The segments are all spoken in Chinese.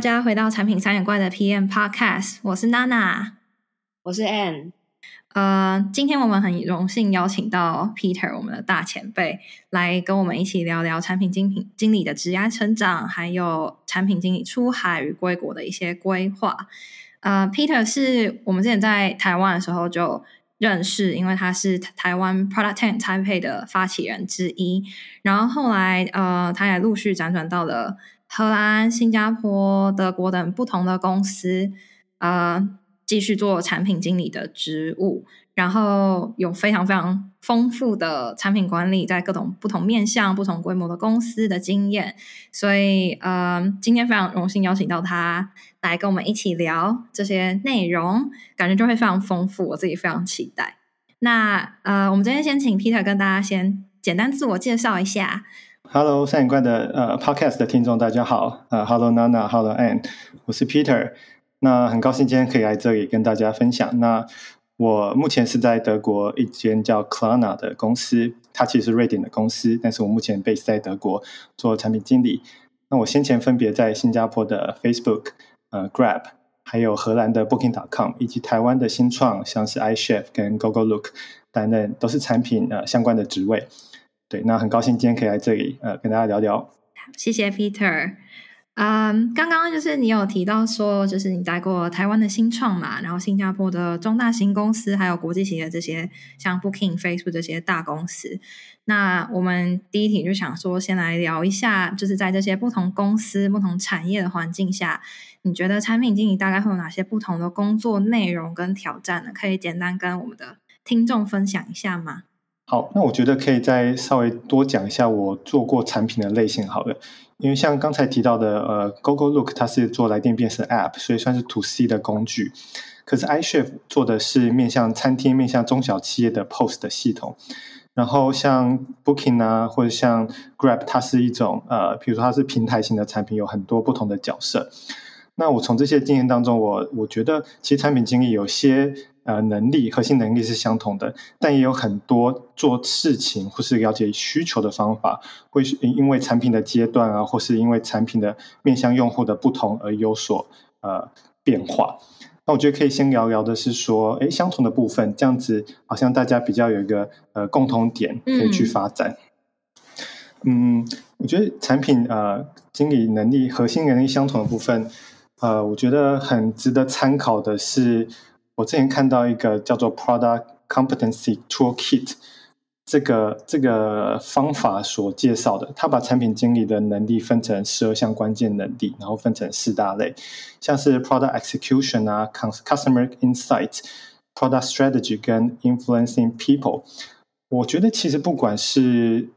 大家回到产品三眼怪的 PM Podcast，我是娜娜，我是 Ann。呃，今天我们很荣幸邀请到 Peter，我们的大前辈，来跟我们一起聊聊产品经品经理的职业成长，还有产品经理出海与归国的一些规划。呃，Peter 是我们之前在台湾的时候就认识，因为他是台湾 Product Ten Taipei 的发起人之一，然后后来呃，他也陆续辗转到了。荷兰、新加坡、德国等不同的公司，呃，继续做产品经理的职务，然后有非常非常丰富的产品管理，在各种不同面向、不同规模的公司的经验，所以，呃，今天非常荣幸邀请到他来跟我们一起聊这些内容，感觉就会非常丰富，我自己非常期待。那，呃，我们今天先请 Peter 跟大家先简单自我介绍一下。Hello，三眼怪的呃 Podcast 的听众大家好，呃，Hello Nana，Hello Ann，我是 Peter，那很高兴今天可以来这里跟大家分享。那我目前是在德国一间叫 Klarna 的公司，它其实是瑞典的公司，但是我目前 base 在德国做产品经理。那我先前分别在新加坡的 Facebook、呃 Grab，还有荷兰的 Booking.com，以及台湾的新创，像是 iChef 跟 GoGoLook 等等，都是产品呃相关的职位。对，那很高兴今天可以来这里，呃，跟大家聊聊。谢谢 Peter。嗯，刚刚就是你有提到说，就是你待过台湾的新创嘛，然后新加坡的中大型公司，还有国际企业这些，像 Booking、Facebook 这些大公司。那我们第一题就想说，先来聊一下，就是在这些不同公司、不同产业的环境下，你觉得产品经理大概会有哪些不同的工作内容跟挑战呢？可以简单跟我们的听众分享一下吗？好，那我觉得可以再稍微多讲一下我做过产品的类型好了，因为像刚才提到的，呃，Google Look 它是做来电辨识 App，所以算是 To C 的工具。可是 iChef 做的是面向餐厅、面向中小企业的 POS 的系统。然后像 Booking 啊，或者像 Grab，它是一种呃，比如说它是平台型的产品，有很多不同的角色。那我从这些经验当中，我我觉得其实产品经理有些。呃，能力核心能力是相同的，但也有很多做事情或是了解需求的方法，会因为产品的阶段啊，或是因为产品的面向用户的不同而有所呃变化。那我觉得可以先聊聊的是说，哎，相同的部分，这样子好像大家比较有一个呃共同点可以去发展。嗯，嗯，我觉得产品呃经理能力核心能力相同的部分，呃，我觉得很值得参考的是。我之前看到一个叫做 Product Competency Toolkit 这个这个方法所介绍的，他把产品经理的能力分成十二项关键能力，然后分成四大类，像是 Product Execution 啊，Customer Insight、Product Strategy 跟 Influencing People。我觉得其实不管是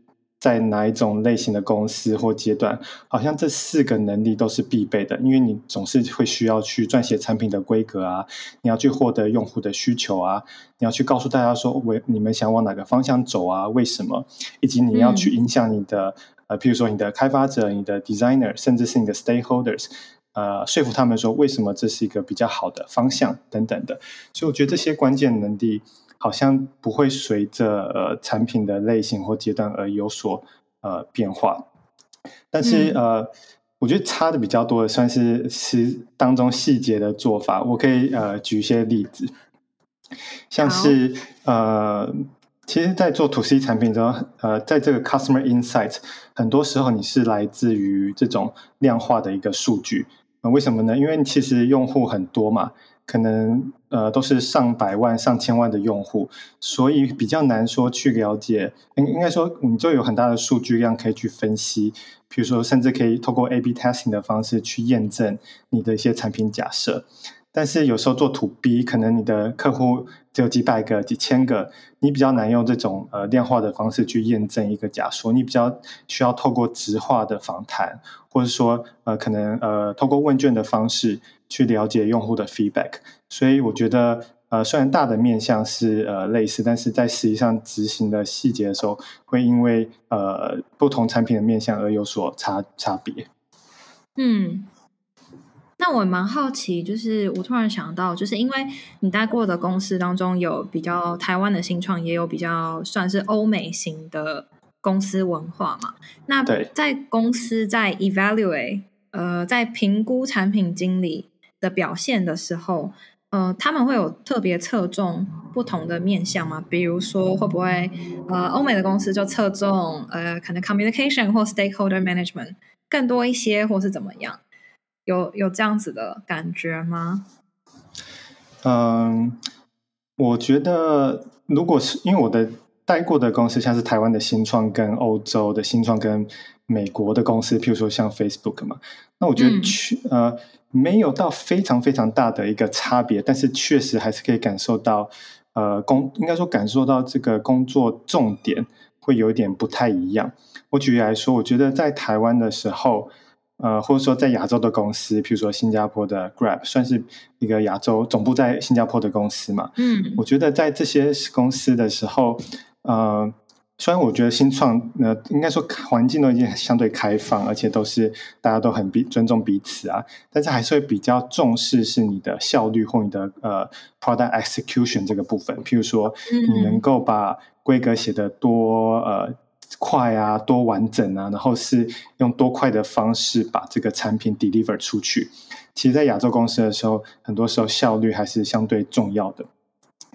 在哪一种类型的公司或阶段，好像这四个能力都是必备的，因为你总是会需要去撰写产品的规格啊，你要去获得用户的需求啊，你要去告诉大家说，为你们想往哪个方向走啊，为什么，以及你要去影响你的、嗯、呃，譬如说你的开发者、你的 designer，甚至是你的 stakeholders，呃，说服他们说为什么这是一个比较好的方向等等的，所以我觉得这些关键能力。好像不会随着呃产品的类型或阶段而有所呃变化，但是、嗯、呃，我觉得差的比较多的算是是当中细节的做法。我可以呃举一些例子，像是呃，其实，在做 To C 产品中，呃，在这个 Customer Insight，很多时候你是来自于这种量化的一个数据。为什么呢？因为其实用户很多嘛。可能呃都是上百万、上千万的用户，所以比较难说去了解。应应该说，你就有很大的数据量可以去分析。比如说，甚至可以透过 A/B testing 的方式去验证你的一些产品假设。但是有时候做 To B，可能你的客户只有几百个、几千个，你比较难用这种呃量化的方式去验证一个假说。你比较需要透过直化的访谈，或者说呃可能呃透过问卷的方式去了解用户的 feedback。所以我觉得呃虽然大的面向是呃类似，但是在实际上执行的细节的时候，会因为呃不同产品的面向而有所差差别。嗯。那我蛮好奇，就是我突然想到，就是因为你待过的公司当中有比较台湾的新创，也有比较算是欧美型的公司文化嘛。那在公司在 evaluate 呃，在评估产品经理的表现的时候，呃，他们会有特别侧重不同的面向吗？比如说，会不会呃，欧美的公司就侧重呃，可能 communication 或 stakeholder management 更多一些，或是怎么样？有有这样子的感觉吗？嗯，我觉得，如果是因为我的待过的公司，像是台湾的新创跟欧洲的新创跟美国的公司，譬如说像 Facebook 嘛，那我觉得去、嗯、呃没有到非常非常大的一个差别，但是确实还是可以感受到呃工应该说感受到这个工作重点会有一点不太一样。我举例来说，我觉得在台湾的时候。呃，或者说在亚洲的公司，譬如说新加坡的 Grab，算是一个亚洲总部在新加坡的公司嘛。嗯，我觉得在这些公司的时候，呃，虽然我觉得新创，呃，应该说环境都已经相对开放，而且都是大家都很彼尊重彼此啊，但是还是会比较重视是你的效率或你的呃 product execution 这个部分。譬如说，你能够把规格写得多呃。快啊，多完整啊，然后是用多快的方式把这个产品 deliver 出去。其实，在亚洲公司的时候，很多时候效率还是相对重要的。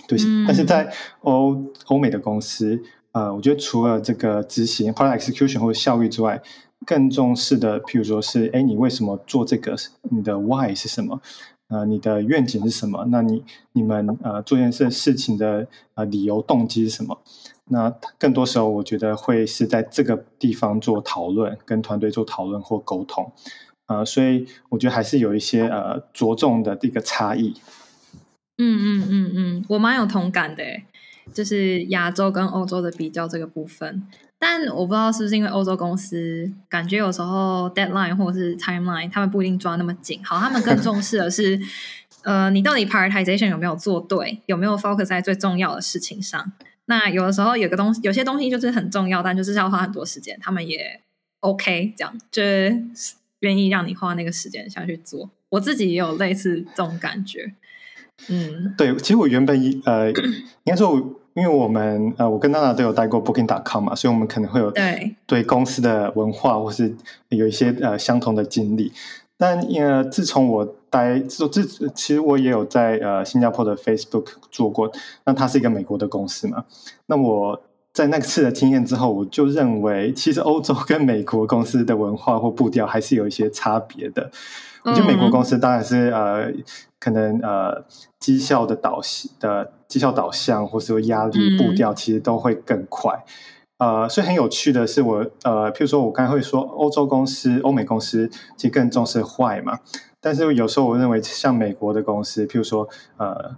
对，嗯、但是在欧欧美的公司，呃，我觉得除了这个执行 p r o d u execution 或者效率之外，更重视的，譬如说是，哎，你为什么做这个？你的 why 是什么？呃，你的愿景是什么？那你你们呃做件事事情的呃理由动机是什么？那更多时候，我觉得会是在这个地方做讨论，跟团队做讨论或沟通，呃，所以我觉得还是有一些呃着重的这个差异。嗯嗯嗯嗯，我蛮有同感的，就是亚洲跟欧洲的比较这个部分。但我不知道是不是因为欧洲公司感觉有时候 deadline 或者是 timeline，他们不一定抓那么紧。好，他们更重视的是，呃，你到底 prioritization 有没有做对，有没有 focus 在最重要的事情上。那有的时候有个东西，有些东西就是很重要，但就是要花很多时间。他们也 OK，这样就是愿意让你花那个时间下去做。我自己也有类似这种感觉。嗯，对，其实我原本呃，应该说，因为我们呃，我跟娜娜都有待过 Booking.com 嘛，所以我们可能会有对对公司的文化或是有一些呃相同的经历。但呃，自从我待做这，其实我也有在呃新加坡的 Facebook 做过。那它是一个美国的公司嘛？那我在那次的经验之后，我就认为，其实欧洲跟美国公司的文化或步调还是有一些差别的。我觉得美国公司当然是呃，可能呃绩效的导的绩效导向，或是说压力步调，其实都会更快。呃，所以很有趣的是我，我呃，譬如说，我刚才会说，欧洲公司、欧美公司其实更重视坏嘛。但是有时候我认为，像美国的公司，譬如说，呃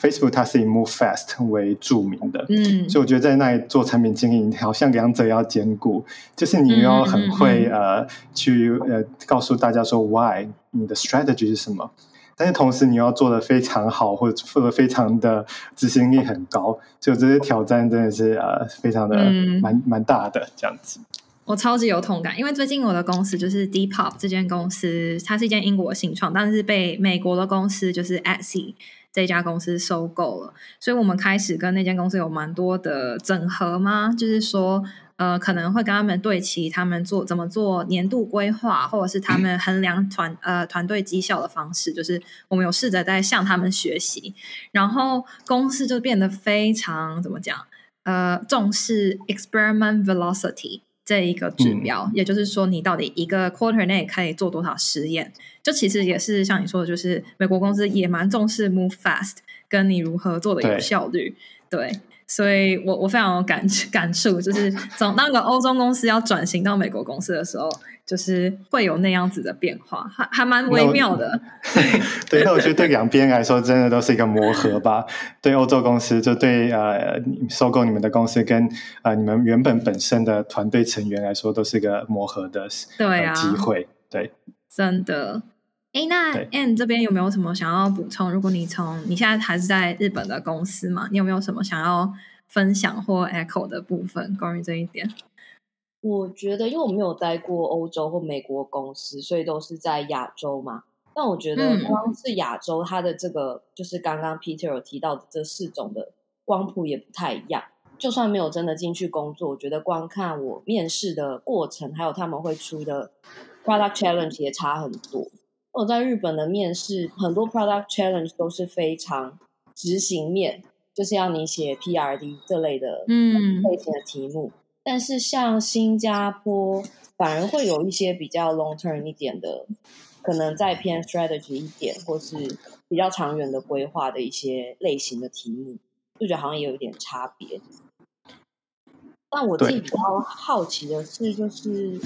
，Facebook 它是以 move fast 为著名的，嗯，所以我觉得在那里做产品经理，好像两者要兼顾，就是你要很会、嗯、呃去呃告诉大家说 why 你的 strategy 是什么。但是同时，你要做的非常好，或者做的非常的执行力很高，就这些挑战真的是呃非常的蛮蛮、嗯、大的这样子。我超级有同感，因为最近我的公司就是 Depop 这间公司，它是一间英国新创，但是被美国的公司就是 Etsy 这家公司收购了，所以我们开始跟那间公司有蛮多的整合吗？就是说。呃，可能会跟他们对齐，他们做怎么做年度规划，或者是他们衡量团呃团队绩效的方式，就是我们有试着在向他们学习，然后公司就变得非常怎么讲，呃，重视 experiment velocity 这一个指标，嗯，也就是说，你到底一个 quarter 内可以做多少实验？就其实也是像你说的，就是美国公司也蛮重视 move fast，跟你如何做的有效率，对。对所以我我非常有感感触，就是从那个欧洲公司要转型到美国公司的时候，就是会有那样子的变化，还还蛮微妙的。对，那我觉得对两边来说，真的都是一个磨合吧。对欧洲公司，就对呃收购你们的公司跟呃你们原本本身的团队成员来说，都是一个磨合的对啊、呃、机会。对，真的。哎，那 Ann 这边有没有什么想要补充？如果你从你现在还是在日本的公司嘛，你有没有什么想要分享或 echo 的部分关于这一点？我觉得，因为我没有待过欧洲或美国公司，所以都是在亚洲嘛。但我觉得，光是亚洲，它的这个、嗯、就是刚刚 Peter 有提到的这四种的光谱也不太一样。就算没有真的进去工作，我觉得光看我面试的过程，还有他们会出的。product challenge 也差很多。我在日本的面试，很多 product challenge 都是非常执行面，就是要你写 PRD 这类的嗯类型的题目。嗯、但是像新加坡，反而会有一些比较 long term 一点的，可能再偏 strategy 一点，或是比较长远的规划的一些类型的题目，就觉得好像也有一点差别。但我自己比较好奇的是，就是。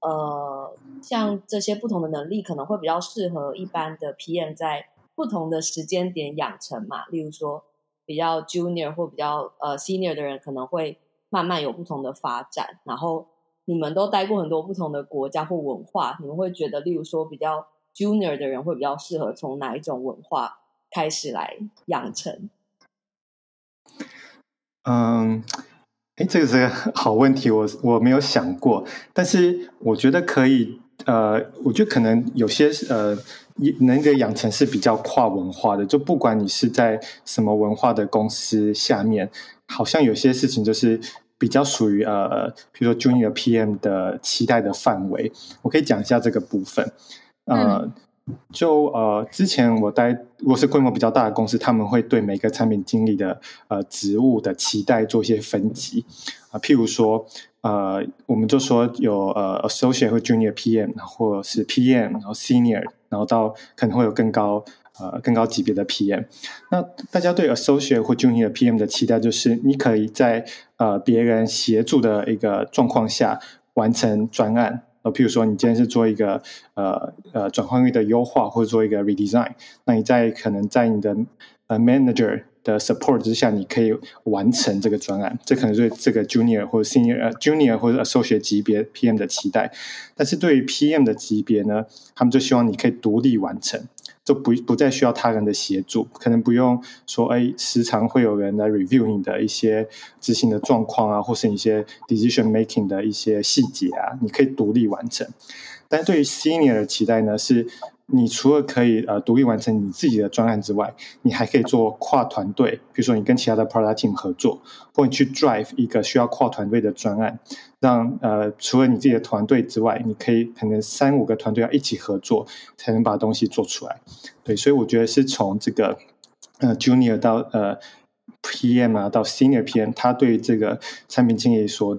呃，像这些不同的能力可能会比较适合一般的 PM 在不同的时间点养成嘛。例如说，比较 Junior 或比较呃 Senior 的人可能会慢慢有不同的发展。然后你们都待过很多不同的国家或文化，你们会觉得，例如说比较 Junior 的人会比较适合从哪一种文化开始来养成？嗯。哎，这个是个好问题，我我没有想过，但是我觉得可以，呃，我觉得可能有些呃，能够养成是比较跨文化的，就不管你是在什么文化的公司下面，好像有些事情就是比较属于呃，比如说 Junior PM 的期待的范围，我可以讲一下这个部分，呃。嗯。就呃，之前我待如果是规模比较大的公司，他们会对每个产品经理的呃职务的期待做一些分级啊、譬如说呃，我们就说有呃 associate 或 junior PM，或者是 PM，然后 senior，然后到可能会有更高呃更高级别的 PM。那大家对 associate 或 junior PM 的期待就是，你可以在呃别人协助的一个状况下完成专案。呃，譬如说，你今天是做一个呃呃转换率的优化，或者做一个 redesign，那你在可能在你的呃 manager 的 support 之下，你可以完成这个专案。这可能是这个 junior 或者 senior、呃、junior 或者 associate 级别 PM 的期待。但是对于 PM 的级别呢，他们就希望你可以独立完成。就不不再需要他人的协助，可能不用说，哎，时常会有人来 review 你的一些执行的状况啊，或是一些 decision making 的一些细节啊，你可以独立完成。但对于 senior 的期待呢，是。你除了可以呃独立完成你自己的专案之外，你还可以做跨团队，比如说你跟其他的 product team 合作，或你去 drive 一个需要跨团队的专案，让呃除了你自己的团队之外，你可以可能三五个团队要一起合作，才能把东西做出来。对，所以我觉得是从这个呃 junior 到呃。PM 啊，到 Senior PM，他对这个产品经理所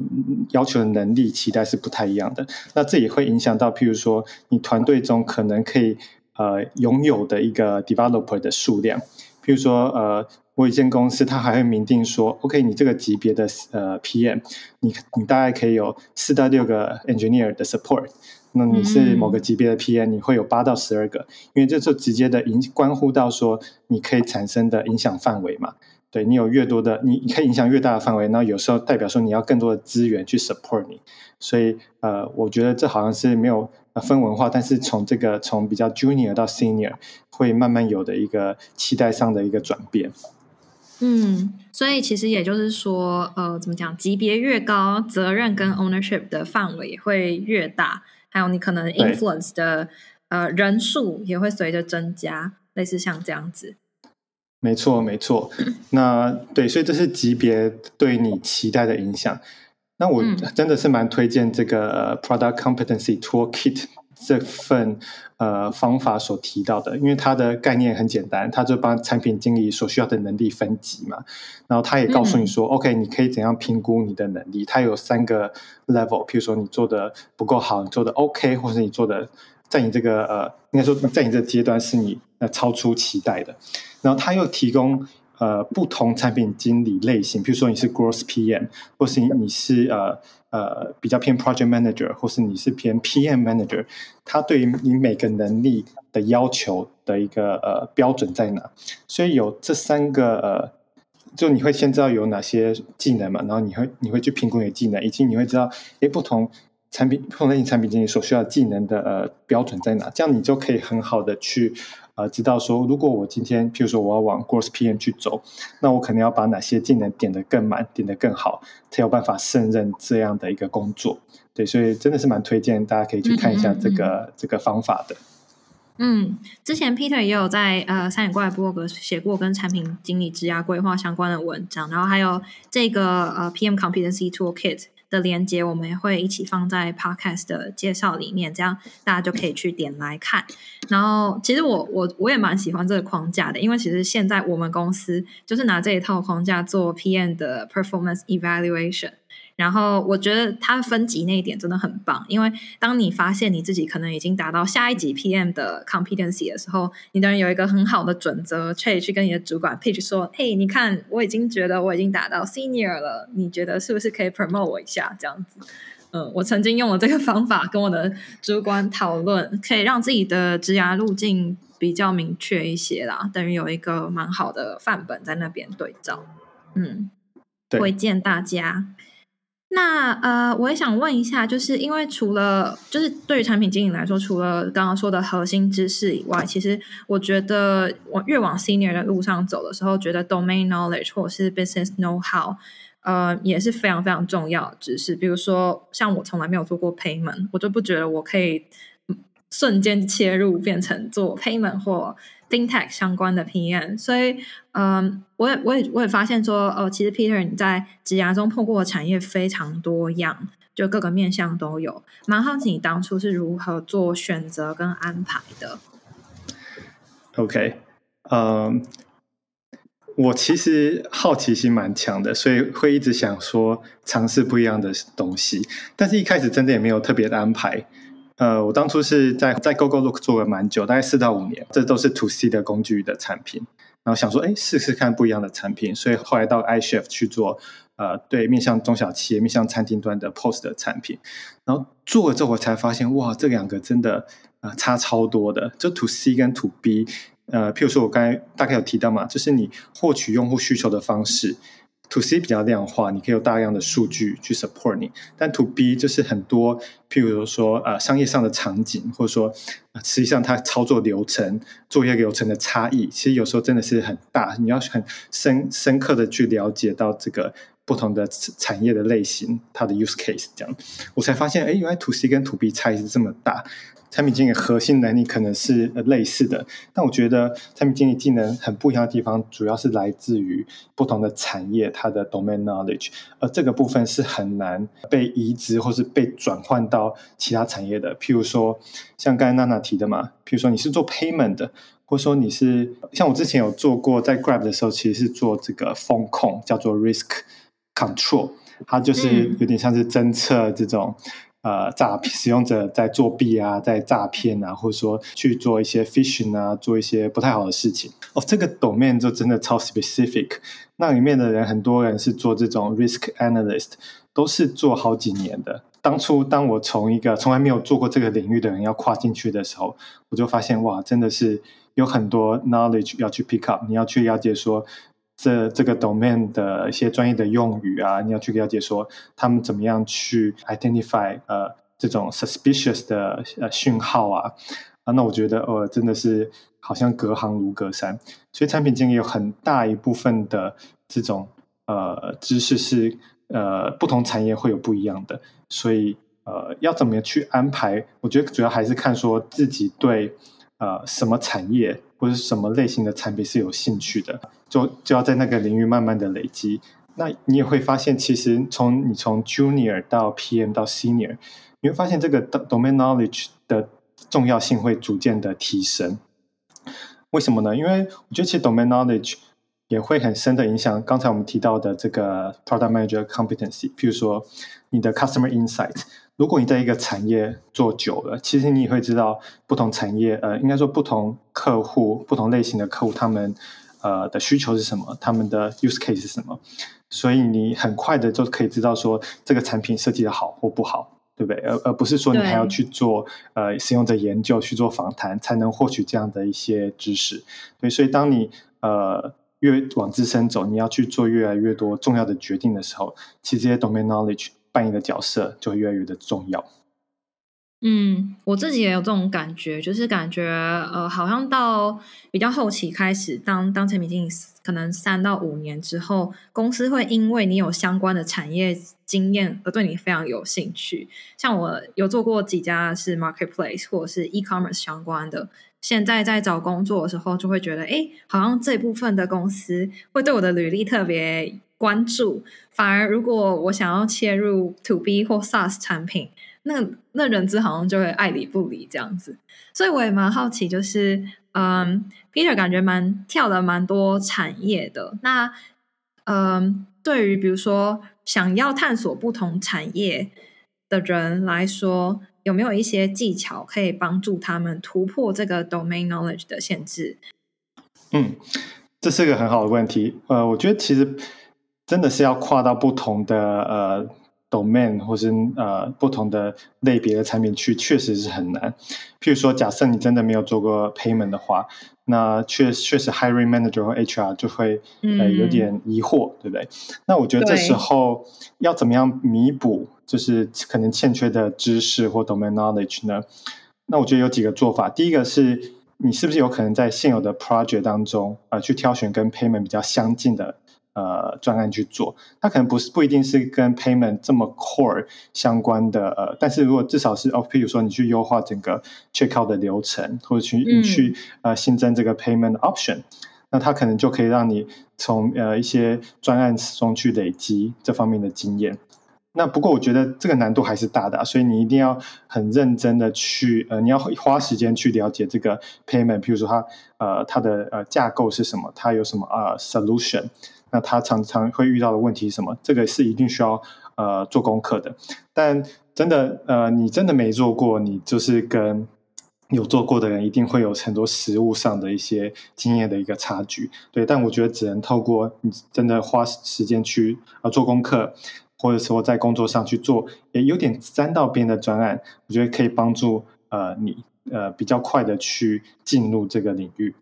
要求的能力期待是不太一样的。那这也会影响到，譬如说，你团队中可能可以呃拥有的一个 Developer 的数量。譬如说，呃，我一间公司，它还会明定说，OK，你这个级别的呃 PM，你你大概可以有四到六个 Engineer 的 Support。那你是某个级别的 PM，你会有八到十二个，因为这就直接的影关乎到说你可以产生的影响范围嘛。对，你有越多的，你你可以影响越大的范围，那有时候代表说你要更多的资源去 support 你，所以呃，我觉得这好像是没有分文化，但是从这个从比较 junior 到 senior 会慢慢有的一个期待上的一个转变。嗯，所以其实也就是说，呃，怎么讲，级别越高，责任跟 ownership 的范围也会越大，还有你可能 influence 的呃人数也会随着增加，类似像这样子。没错，没错。那对，所以这是级别对你期待的影响。那我真的是蛮推荐这个 Product Competency Toolkit 这份呃方法所提到的，因为它的概念很简单，它就帮产品经理所需要的能力分级嘛。然后它也告诉你说、嗯、，OK，你可以怎样评估你的能力？它有三个 level，譬如说你做的不够好，你做的 OK，或是你做的。在你这个呃，应该说在你这个阶段是你呃超出期待的，然后他又提供呃不同产品经理类型，比如说你是 Growth PM，或是你是呃呃比较偏 Project Manager，或是你是偏 PM Manager，他对于你每个能力的要求的一个呃标准在哪？所以有这三个呃，就你会先知道有哪些技能嘛，然后你会你会去评估你的技能，以及你会知道诶不同。产品不同类型产品经理所需要技能的呃标准在哪？这样你就可以很好的去呃知道说，如果我今天譬如说我要往 Growth PM 去走，那我可能要把哪些技能点得更满，点得更好，才有办法胜任这样的一个工作。对，所以真的是蛮推荐大家可以去看一下这个嗯嗯嗯这个方法的。嗯，之前 Peter 也有在呃三眼怪部落格写过跟产品经理职涯规划相关的文章，然后还有这个呃 PM Competency Toolkit。的连接，我们也会一起放在 podcast 的介绍里面，这样大家就可以去点来看。然后，其实我我我也蛮喜欢这个框架的，因为其实现在我们公司就是拿这一套框架做 PM 的 performance evaluation。然后我觉得它分级那一点真的很棒，因为当你发现你自己可能已经达到下一级 PM 的 competency 的时候，你当然有一个很好的准则，可以去跟你的主管 pitch 说：“嘿，你看，我已经觉得我已经达到 senior 了，你觉得是不是可以 promote 我一下？”这样子，嗯，我曾经用了这个方法跟我的主管讨论，可以让自己的职涯路径比较明确一些啦，等于有一个蛮好的范本在那边对照，嗯，推荐大家。那呃，我也想问一下，就是因为除了就是对于产品经理来说，除了刚刚说的核心知识以外，其实我觉得我越往 senior 的路上走的时候，觉得 domain knowledge 或是 business know how，呃，也是非常非常重要的知识。比如说，像我从来没有做过 payment，我就不觉得我可以瞬间切入变成做 payment 或 FinTech 相关的 PM，所以，嗯，我也我也我也发现说，哦，其实 Peter 你在职涯中碰过的产业非常多样，就各个面向都有。蛮好奇你当初是如何做选择跟安排的？OK，嗯，我其实好奇心蛮强的，所以会一直想说尝试不一样的东西，但是一开始真的也没有特别的安排。呃，我当初是在在 Gogolook 做了蛮久，大概四到五年，这都是 To C 的工具的产品。然后想说，哎，试试看不一样的产品，所以后来到 iChef 去做，呃，对面向中小企业、面向餐厅端的 POS 的产品。然后做了之后，我才发现，哇，这两个真的啊、差超多的。就 To C 跟 To B，呃，譬如说我刚才大概有提到嘛，就是你获取用户需求的方式。To C 比较量化，你可以有大量的数据去 support 你，但 To B 就是很多，譬如说呃商业上的场景，或者说实际上它操作流程、作业流程的差异，其实有时候真的是很大，你要很深深刻的去了解到这个不同的产业的类型，它的 use case 这样，我才发现，哎，原来 To C 跟 To B 差异是这么大。产品经理核心能力可能是类似的，但我觉得产品经理技能很不一样的地方，主要是来自于不同的产业它的 domain knowledge，而这个部分是很难被移植或是被转换到其他产业的。譬如说，像刚才娜娜提的嘛，譬如说你是做 payment 的，或者说你是像我之前有做过，在 Grab 的时候，其实是做这个风控，叫做 risk control，它就是有点像是侦测这种。呃，诈骗使用者在作弊啊，在诈骗啊，或者说去做一些 phishing 啊，做一些不太好的事情。哦，这个 domain 就真的超 specific。那里面的人，很多人是做这种 risk analyst，都是做好几年的。当初当我从一个从来没有做过这个领域的人要跨进去的时候，我就发现哇，真的是有很多 knowledge 要去 pick up，你要去了解说。这这个 domain 的一些专业的用语啊，你要去了解说他们怎么样去 identify 呃这种 suspicious 的呃讯号啊。啊，那我觉得呃真的是好像隔行如隔山，所以产品经理有很大一部分的这种呃知识是呃不同产业会有不一样的，所以呃要怎么样去安排，我觉得主要还是看说自己对呃什么产业或者什么类型的产品是有兴趣的。就就要在那个领域慢慢的累积，那你也会发现，其实从你从 junior 到 PM 到 senior，你会发现这个 domain knowledge 的重要性会逐渐的提升。为什么呢？因为我觉得其实 domain knowledge 也会很深的影响刚才我们提到的这个 product manager competency。譬如说你的 customer insight，如果你在一个产业做久了，其实你也会知道不同产业，呃，应该说不同客户、不同类型的客户他们。呃的需求是什么？他们的 use case 是什么？所以你很快的就可以知道说这个产品设计的好或不好，对不对？而而不是说你还要去做呃使用者研究、去做访谈，才能获取这样的一些知识。对，所以当你呃越往自身走，你要去做越来越多重要的决定的时候，其实这些 domain knowledge 扮演的角色就越来越的重要。嗯，我自己也有这种感觉，就是感觉呃，好像到比较后期开始，当当产品经理可能三到五年之后，公司会因为你有相关的产业经验而对你非常有兴趣。像我有做过几家是 marketplace 或者是 e-commerce 相关的，现在在找工作的时候就会觉得，哎，好像这部分的公司会对我的履历特别关注。反而如果我想要切入 To B 或 SaaS 产品，那那人资好像就会爱理不理这样子。所以我也蛮好奇，就是嗯，Peter 感觉蛮跳了蛮多产业的。那嗯，对于比如说想要探索不同产业的人来说，有没有一些技巧可以帮助他们突破这个 domain knowledge 的限制？嗯，这是一个很好的问题。呃，我觉得其实真的是要跨到不同的呃 domain 或是呃不同的类别的产品去，确实是很难。譬如说，假设你真的没有做过 payment 的话，那确确实 hiring manager 或 HR 就会呃有点疑惑，嗯、对不对？那我觉得这时候要怎么样弥补，就是可能欠缺的知识或 domain knowledge 呢？那我觉得有几个做法。第一个是。你是不是有可能在现有的 project 当中，呃，去挑选跟 payment 比较相近的呃专案去做？它可能不是不一定是跟 payment 这么 core 相关的，呃，但是如果至少是哦，譬如说你去优化整个 checkout 的流程，或者去你去呃新增这个 payment option，那它可能就可以让你从呃一些专案中去累积这方面的经验。那不过我觉得这个难度还是大的啊，所以你一定要很认真的去呃，你要花时间去了解这个 payment，譬如说它呃它的呃架构是什么，它有什么呃 solution，那他常常会遇到的问题是什么，这个是一定需要呃做功课的。但真的呃你真的没做过，你就是跟有做过的人一定会有很多实务上的一些经验的一个差距。对，但我觉得只能透过你真的花时间去呃做功课。或者说在工作上去做，也有点沾到边的专案，我觉得可以帮助呃你呃比较快的去进入这个领域。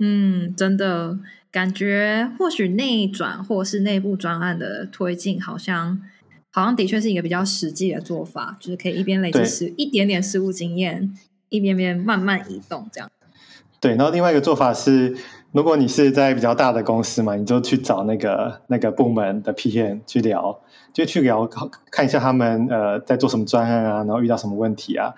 嗯，真的感觉或许内转或是内部专案的推进，好像好像的确是一个比较实际的做法，就是可以一边累积实一点点实务经验，一边边慢慢移动这样。对，然后另外一个做法是。如果你是在比较大的公司嘛，你就去找那个那个部门的 PM 去聊，就去聊看一下他们呃在做什么专案啊，然后遇到什么问题啊。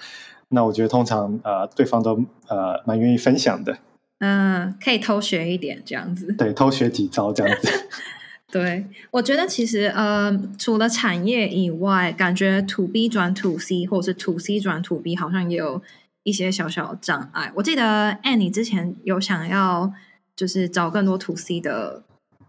那我觉得通常呃对方都呃蛮愿意分享的。嗯，可以偷学一点这样子。对，偷学几招这样子。对，我觉得其实呃除了产业以外，感觉 To B 转 To C 或者是 To C 转 To B 好像也有一些小小的障碍。我记得 Anne 你之前有想要。就是找更多 to C 的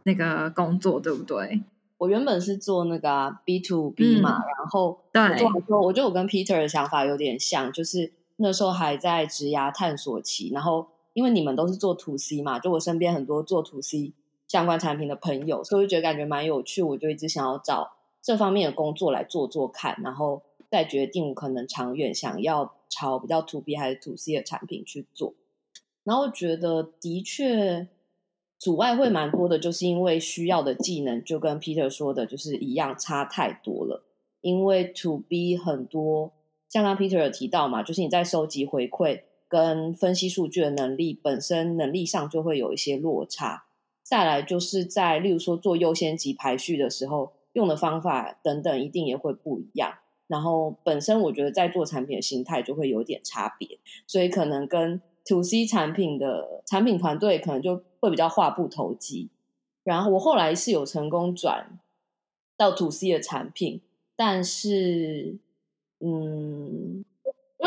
那个工作，对不对？我原本是做那个、啊、B to B 嘛，嗯、然后对，我觉得我跟 Peter 的想法有点像，就是那时候还在职涯探索期，然后因为你们都是做 to C 嘛，就我身边很多做 to C 相关产品的朋友，所以我就觉得感觉蛮有趣，我就一直想要找这方面的工作来做做看，然后再决定可能长远想要朝比较 to B 还是 to C 的产品去做。然后觉得的确阻碍会蛮多的，就是因为需要的技能就跟 Peter 说的，就是一样差太多了。因为 To B 很多，像刚 Peter 有提到嘛，就是你在收集回馈跟分析数据的能力本身能力上就会有一些落差。再来就是在例如说做优先级排序的时候，用的方法等等一定也会不一样。然后本身我觉得在做产品的心态就会有点差别，所以可能跟 To C 产品的产品团队可能就会比较话不投机，然后我后来是有成功转到 To C 的产品，但是，嗯，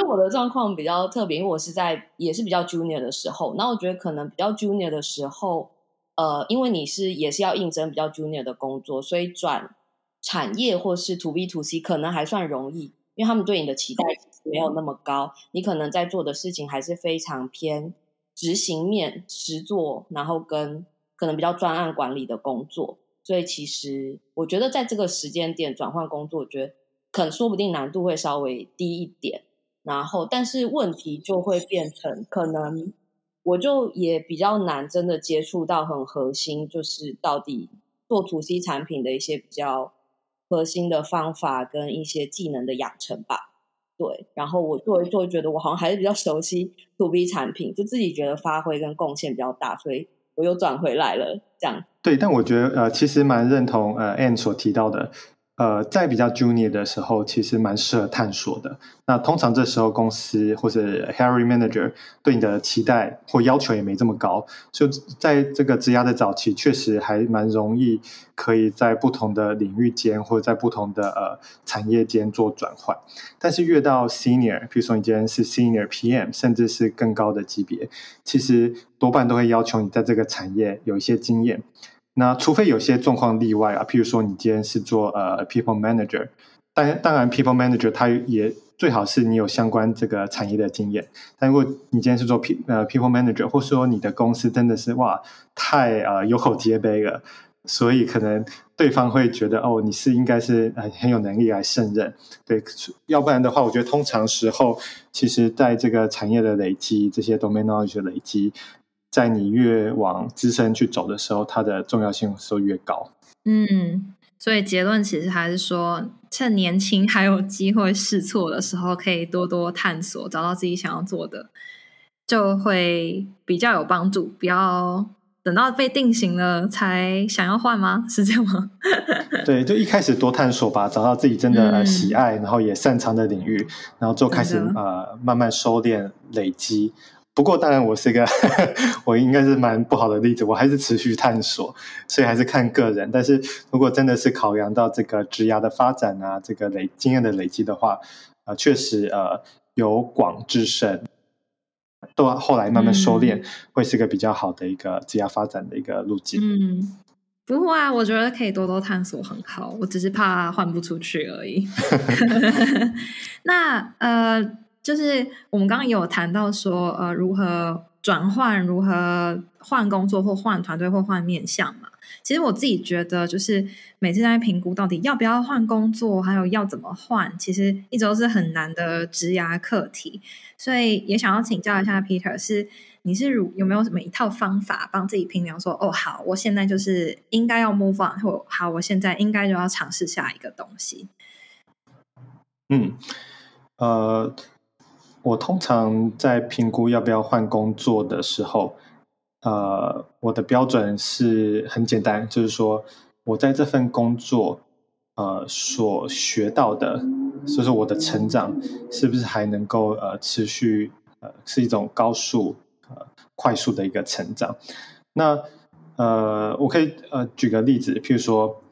我的状况比较特别，因为我是在也是比较 Junior 的时候，那我觉得可能比较 Junior 的时候，呃，因为你是也是要应征比较 Junior 的工作，所以转产业或是 To B To C 可能还算容易。因为他们对你的期待没有那么高，你可能在做的事情还是非常偏执行面、实做，然后跟可能比较专案管理的工作。所以其实我觉得在这个时间点转换工作，我觉得可能说不定难度会稍微低一点。然后，但是问题就会变成，可能我就也比较难真的接触到很核心，就是到底做 To C 产品的一些比较。核心的方法跟一些技能的养成吧，对。然后我做一做，觉得我好像还是比较熟悉 To B 产品，就自己觉得发挥跟贡献比较大，所以我又转回来了。这样。对，但我觉得呃，其实蛮认同呃 Anne 所提到的，呃，在比较 junior 的时候，其实蛮适合探索的。那通常这时候公司或者 Harry manager 对你的期待或要求也没这么高，就在这个职涯的早期，确实还蛮容易可以在不同的领域间或者在不同的呃产业间做转换。但是越到 senior，比如说你今天是 senior PM，甚至是更高的级别，其实多半都会要求你在这个产业有一些经验。那除非有些状况例外啊，譬如说你今天是做呃 people manager，当当然 people manager 他也最好是你有相关这个产业的经验。但如果你今天是做 P 呃 people manager，或说你的公司真的是哇太呃有口皆碑了，所以可能对方会觉得哦你是应该是很很有能力来胜任，对，要不然的话，我觉得通常时候其实在这个产业的累积，这些 domain knowledge 的累积。在你越往资深去走的时候，它的重要性就越高。嗯，所以结论其实还是说，趁年轻还有机会试错的时候，可以多多探索，找到自己想要做的，就会比较有帮助。不要等到被定型了才想要换吗？是这样吗？对，就一开始多探索吧，找到自己真的喜爱，嗯、然后也擅长的领域，然后就开始呃慢慢收敛累积。不过，当然，我是一个，我应该是蛮不好的例子。我还是持续探索，所以还是看个人。但是如果真的是考量到这个职涯的发展啊，这个累经验的累积的话，呃，确实呃由广至深，到后来慢慢收敛，嗯、会是个比较好的一个职涯发展的一个路径。嗯，不会啊，我觉得可以多多探索，很好。我只是怕换不出去而已。那呃。就是我们刚刚有谈到说，呃，如何转换，如何换工作或换团队或换面向嘛。其实我自己觉得，就是每次在评估到底要不要换工作，还有要怎么换，其实一直都是很难的职涯课题。所以也想要请教一下 Peter，是你是如有没有什么一套方法帮自己评量说，哦，好，我现在就是应该要 move on，或好，我现在应该就要尝试下一个东西。嗯，呃。我通常在评估要不要换工作的时候，呃，我的标准是很简单，就是说我在这份工作，呃，所学到的，就是我的成长是不是还能够呃持续，呃，是一种高速呃快速的一个成长。那呃，我可以呃举个例子，譬如说，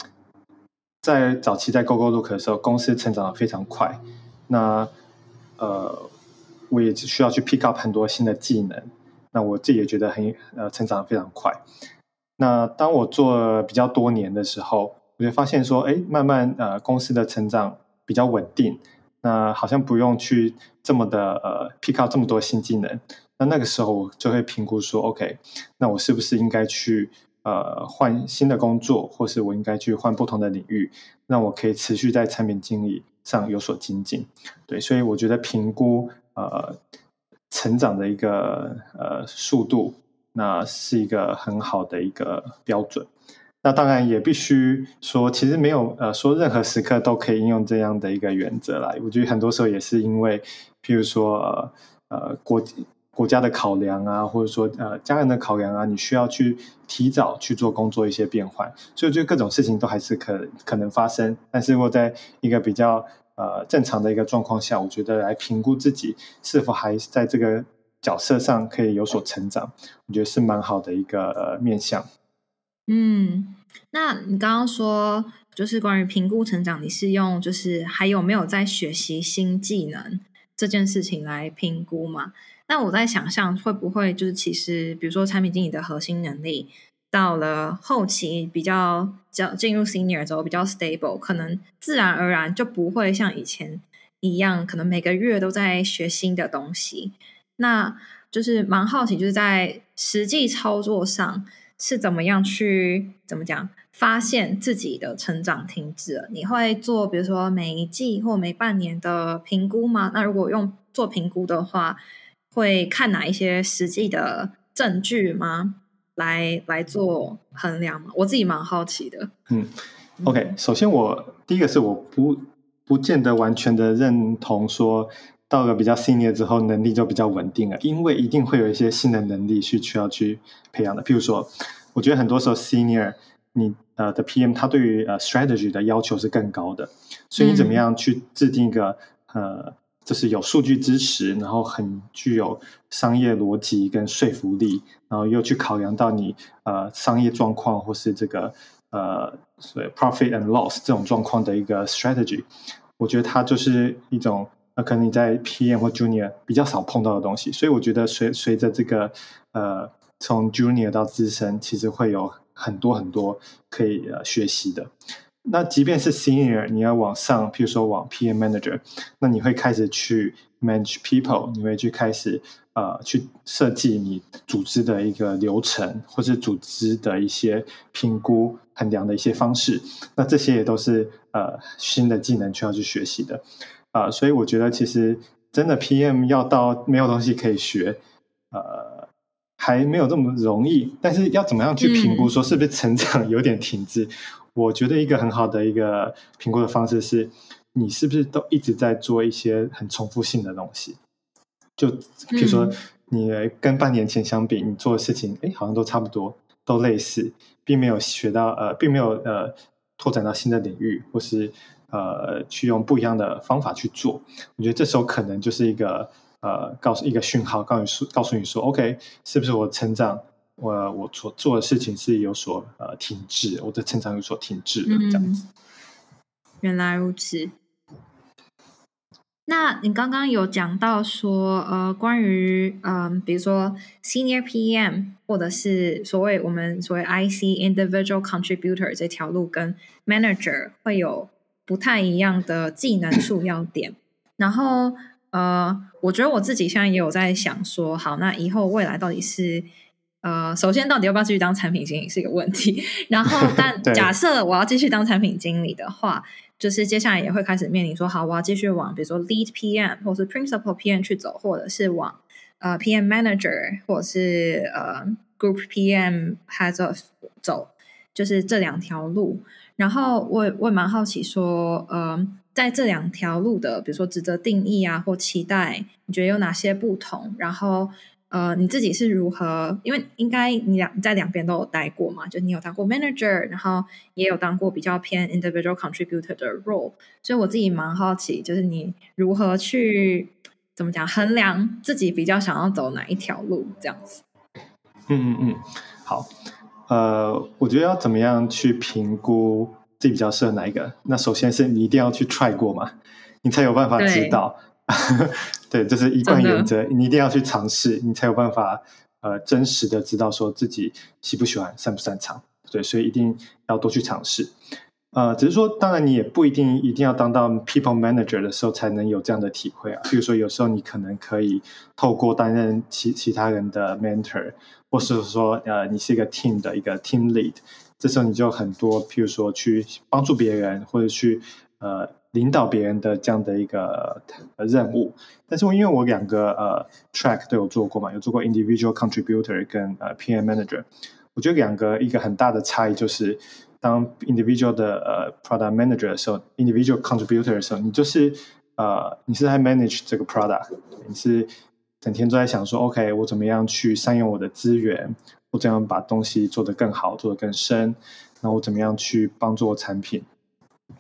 在早期在 GoGoLook 的时候，公司成长得非常快，那呃。我也需要去 pick up 很多新的技能，那我自己也觉得很呃成长非常快。那当我做比较多年的时候，我就发现说，哎，慢慢呃公司的成长比较稳定，那好像不用去这么的呃 pick up 这么多新技能。那那个时候我就会评估说，OK，那我是不是应该去呃换新的工作，或是我应该去换不同的领域，让我可以持续在产品经理上有所精进。对，所以我觉得评估。呃，成长的一个呃速度，那是一个很好的一个标准。那当然也必须说，其实没有呃说任何时刻都可以应用这样的一个原则来。我觉得很多时候也是因为，譬如说呃，呃国国家的考量啊，或者说呃家人的考量啊，你需要去提早去做工作一些变换，所以就各种事情都还是可可能发生。但是如果在一个比较呃，正常的一个状况下，我觉得来评估自己是否还在这个角色上可以有所成长，我觉得是蛮好的一个呃面向。嗯，那你刚刚说就是关于评估成长，你是用就是还有没有在学习新技能这件事情来评估吗？那我在想象会不会就是其实比如说产品经理的核心能力。到了后期比较较进入 senior 之后比较 stable，可能自然而然就不会像以前一样，可能每个月都在学新的东西。那就是蛮好奇，就是在实际操作上是怎么样去怎么讲发现自己的成长停滞？你会做比如说每一季或每半年的评估吗？那如果用做评估的话，会看哪一些实际的证据吗？来来做衡量嘛，我自己蛮好奇的。嗯，OK，首先我第一个是我不不见得完全的认同说，到了比较 senior 之后能力就比较稳定了，因为一定会有一些新的能力是需要去培养的。譬如说，我觉得很多时候 senior 你呃的 PM，他对于呃 strategy 的要求是更高的，所以你怎么样去制定一个、嗯、呃，就是有数据支持，然后很具有商业逻辑跟说服力，然后又去考量到你呃商业状况或是这个呃所谓 profit and loss 这种状况的一个 strategy，我觉得它就是一种。那可能你在 PM 或 Junior 比较少碰到的东西，所以我觉得随随着这个呃从 Junior 到资深，其实会有很多很多可以呃学习的。那即便是 Senior，你要往上，譬如说往 PM Manager，那你会开始去 Manage People，你会去开始呃去设计你组织的一个流程，或是组织的一些评估衡量的一些方式。那这些也都是呃新的技能需要去学习的。啊、呃，所以我觉得其实真的 PM 要到没有东西可以学，呃，还没有这么容易。但是要怎么样去评估说是不是成长有点停滞？嗯、我觉得一个很好的一个评估的方式是，你是不是都一直在做一些很重复性的东西？就比如说你跟半年前相比，你做的事情，哎，好像都差不多，都类似，并没有学到呃，并没有呃拓展到新的领域，或是。呃，去用不一样的方法去做，我觉得这时候可能就是一个呃，告诉一个讯号，告诉说，告诉你说，OK，是不是我成长，我我所做的事情是有所呃停滞，我的成长有所停滞的这样子。嗯，原来如此。那你刚刚有讲到说，呃，关于嗯、呃，比如说 Senior PM 或者是所谓我们所谓 IC Individual Contributor 这条路跟 Manager 会有。不太一样的技能树要点，然后呃，我觉得我自己现在也有在想说，好，那以后未来到底是呃，首先到底要不要继续当产品经理是一个问题，然后但 假设我要继续当产品经理的话，就是接下来也会开始面临说，好，我要继续往比如说 Lead PM 或是 Principal PM 去走，或者是往呃 PM Manager 或者是呃 Group PM Head of 走，就是这两条路。然后我我也蛮好奇说，呃，在这两条路的，比如说职责定义啊，或期待，你觉得有哪些不同？然后，呃，你自己是如何？因为应该你两在两边都有待过嘛，就你有当过 manager，然后也有当过比较偏 individual contributor 的 role，所以我自己蛮好奇，就是你如何去怎么讲衡量自己比较想要走哪一条路这样子？嗯嗯嗯，好。呃，我觉得要怎么样去评估自己比较适合哪一个？那首先是你一定要去 try 过嘛，你才有办法知道。对，这、是一贯原则，你一定要去尝试，你才有办法呃真实的知道说自己喜不喜欢、擅不擅长。对，所以一定要多去尝试。呃，只是说，当然你也不一定一定要当到 people manager 的时候才能有这样的体会啊。比如说，有时候你可能可以透过担任其其他人的 mentor。或是说，呃，你是一个 team 的一个 team lead，这时候你就很多，譬如说去帮助别人，或者去呃领导别人的这样的一个任务。但是我因为我两个呃 track 都有做过嘛，有做过 individual contributor 跟呃 PM manager，我觉得两个一个很大的差异就是，当 individual 的呃 product manager 的时候，individual contributor 的时候，你就是呃你是在 manage 这个 product，你是。整天都在想说，OK，我怎么样去善用我的资源？我怎样把东西做得更好，做得更深？然后我怎么样去帮助我产品？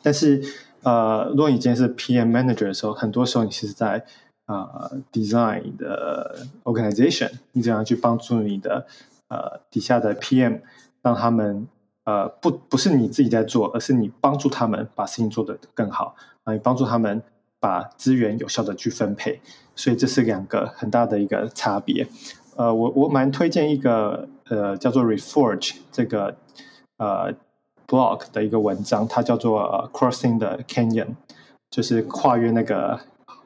但是，呃，如果你今天是 PM Manager 的时候，很多时候你是在呃 Design 的 Organization，你怎样去帮助你的呃底下的 PM，让他们呃不不是你自己在做，而是你帮助他们把事情做得更好，啊，你帮助他们把资源有效的去分配。所以这是两个很大的一个差别，呃，我我蛮推荐一个呃叫做 Reforge 这个呃 blog 的一个文章，它叫做、呃、Crossing the Canyon，就是跨越那个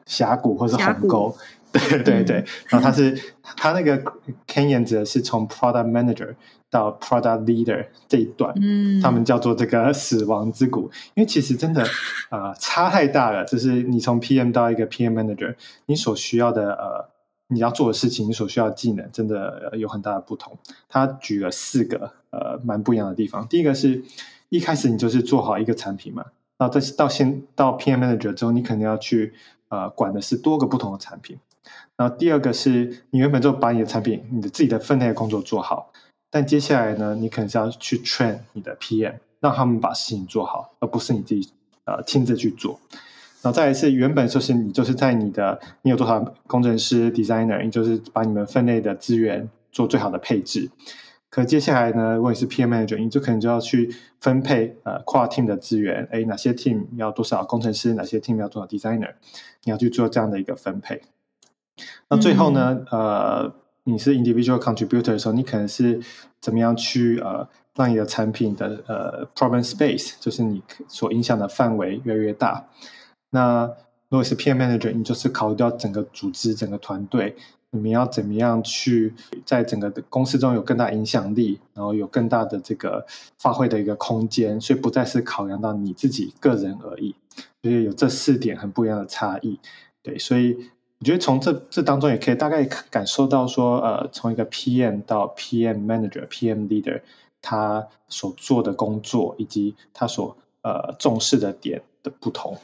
峡谷或是鸿沟，对对对，然后它是它那个 Canyon 指的是从 Product Manager。到 product leader 这一段，嗯，他们叫做这个 死亡之谷，因为其实真的啊、呃、差太大了。就是你从 PM 到一个 PM manager，你所需要的呃你要做的事情，你所需要的技能，真的有很大的不同。他举了四个呃蛮不一样的地方。第一个是一开始你就是做好一个产品嘛，然后到先到 PM manager 之后，你肯定要去呃管的是多个不同的产品。然后第二个是你原本就把你的产品，你的自己的分内的工作做好。但接下来呢，你可能是要去 train 你的 PM，让他们把事情做好，而不是你自己呃亲自去做。然后再来是原本就是你就是在你的你有多少工程师 designer，你就是把你们分内的资源做最好的配置。可接下来呢，如果你是 PM manager，你就可能就要去分配呃跨 team 的资源，诶，哪些 team 要多少工程师，哪些 team 要多少 designer，你要去做这样的一个分配。那最后呢，嗯、呃，你是 individual contributor 的时候，你可能是怎么样去呃让你的产品的呃 problem space，就是你所影响的范围越来越大。那如果是 PM manager，你就是考虑到整个组织、整个团队，你们要怎么样去在整个的公司中有更大影响力，然后有更大的这个发挥的一个空间，所以不再是考量到你自己个人而已，所以有这四点很不一样的差异。对，所以我觉得从这这当中也可以大概感受到说，呃，从一个 PM 到 PM manager、PM leader，他所做的工作以及他所呃重视的点的不同。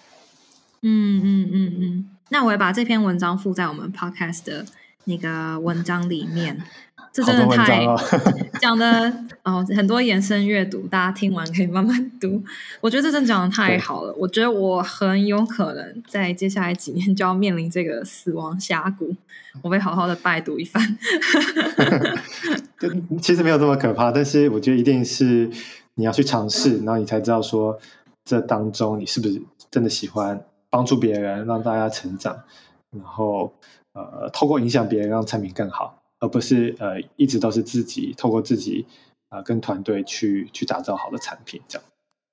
嗯嗯嗯嗯，那我也把这篇文章附在我们 podcast 的那个文章里面。这真的太 讲的哦，很多延伸阅读，大家听完可以慢慢读。我觉得这真的讲的太好了。我觉得我很有可能在接下来几年就要面临这个死亡峡谷，我会好好的拜读一番。其实没有这么可怕，但是我觉得一定是你要去尝试，然后你才知道说这当中你是不是真的喜欢。帮助别人，让大家成长，然后呃，透过影响别人，让产品更好，而不是呃，一直都是自己透过自己啊、呃，跟团队去去打造好的产品，这样。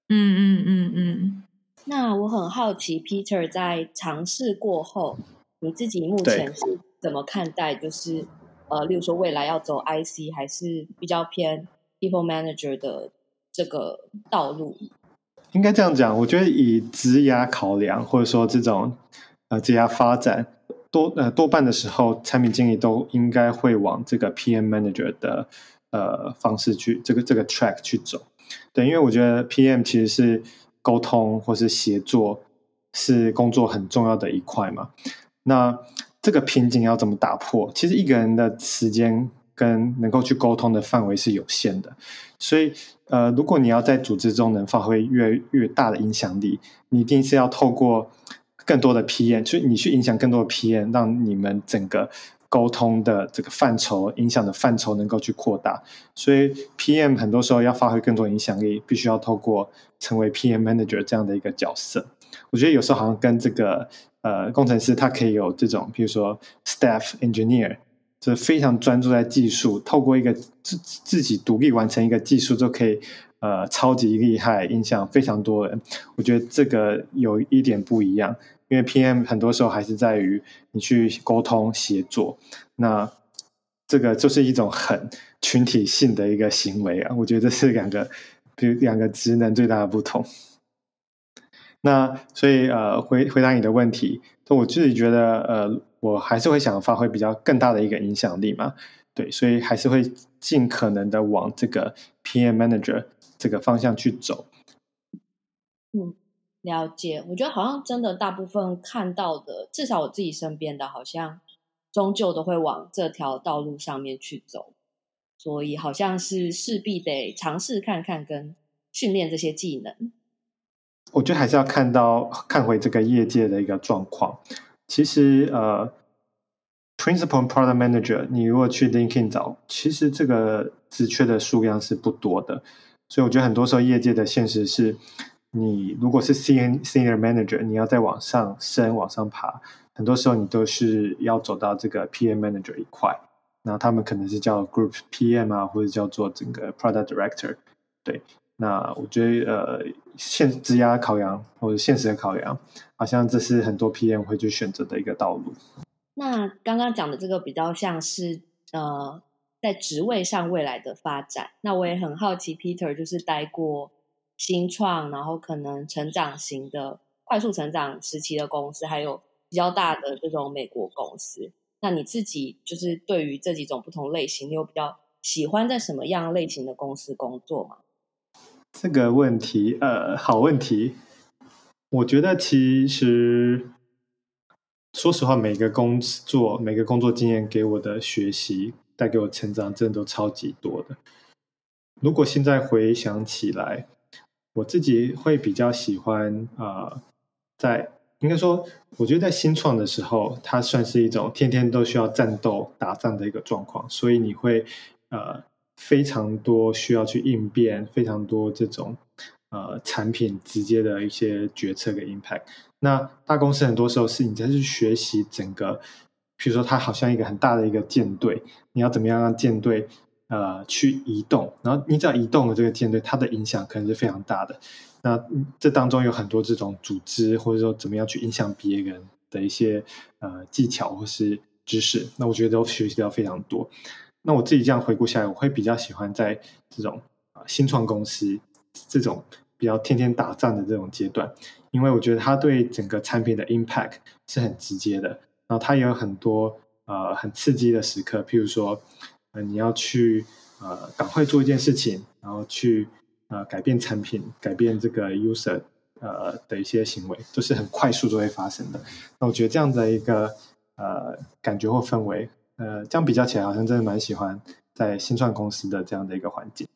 嗯嗯嗯嗯。那我很好奇，Peter 在尝试过后，你自己目前是怎么看待？就是呃，例如说未来要走 IC，还是比较偏 People Manager 的这个道路？应该这样讲，我觉得以职涯考量，或者说这种呃职涯发展，多呃多半的时候，产品经理都应该会往这个 PM manager 的呃方式去这个这个 track 去走。对，因为我觉得 PM 其实是沟通或是协作是工作很重要的一块嘛。那这个瓶颈要怎么打破？其实一个人的时间跟能够去沟通的范围是有限的，所以。呃，如果你要在组织中能发挥越越大的影响力，你一定是要透过更多的 PM，就你去影响更多的 PM，让你们整个沟通的这个范畴、影响的范畴能够去扩大。所以 PM 很多时候要发挥更多影响力，必须要透过成为 PM Manager 这样的一个角色。我觉得有时候好像跟这个呃工程师他可以有这种，比如说 Staff Engineer。是非常专注在技术，透过一个自自己独立完成一个技术就可以，呃，超级厉害，影响非常多人。我觉得这个有一点不一样，因为 PM 很多时候还是在于你去沟通协作，那这个就是一种很群体性的一个行为啊。我觉得这是两个，比如两个职能最大的不同。那所以呃，回回答你的问题，我自己觉得呃。我还是会想发挥比较更大的一个影响力嘛，对，所以还是会尽可能的往这个 PM Manager 这个方向去走。嗯，了解。我觉得好像真的大部分看到的，至少我自己身边的，好像终究都会往这条道路上面去走，所以好像是势必得尝试看看跟训练这些技能。我觉得还是要看到看回这个业界的一个状况。其实呃，Principal Product Manager，你如果去 LinkedIn 找，其实这个职缺的数量是不多的。所以我觉得很多时候业界的现实是，你如果是 Senior Senior Manager，你要再往上升、往上爬，很多时候你都是要走到这个 PM Manager 一块。那他们可能是叫 Group PM 啊，或者叫做整个 Product Director。对，那我觉得呃。现职涯考量或者现实的考量，好像这是很多 PM 会去选择的一个道路。那刚刚讲的这个比较像是呃，在职位上未来的发展。那我也很好奇，Peter 就是待过新创，然后可能成长型的快速成长时期的公司，还有比较大的这种美国公司。那你自己就是对于这几种不同类型，你有比较喜欢在什么样类型的公司工作吗？这个问题，呃，好问题。我觉得其实，说实话，每个工作、每个工作经验给我的学习、带给我成长，真的都超级多的。如果现在回想起来，我自己会比较喜欢呃，在应该说，我觉得在新创的时候，它算是一种天天都需要战斗打仗的一个状况，所以你会呃非常多需要去应变，非常多这种呃产品直接的一些决策跟 impact。那大公司很多时候是你在去学习整个，比如说它好像一个很大的一个舰队，你要怎么样让舰队。呃，去移动，然后你只要移动了这个舰队，它的影响可能是非常大的。那这当中有很多这种组织，或者说怎么样去影响别人的一些呃技巧或是知识，那我觉得都学习到非常多。那我自己这样回顾下来，我会比较喜欢在这种啊新创公司这种比较天天打仗的这种阶段，因为我觉得它对整个产品的 impact 是很直接的，然后它也有很多呃很刺激的时刻，譬如说。呃，你要去呃赶快做一件事情，然后去呃改变产品，改变这个 user 呃的一些行为，都是很快速就会发生的。那我觉得这样的一个呃感觉或氛围，呃，这样比较起来，好像真的蛮喜欢在新创公司的这样的一个环境。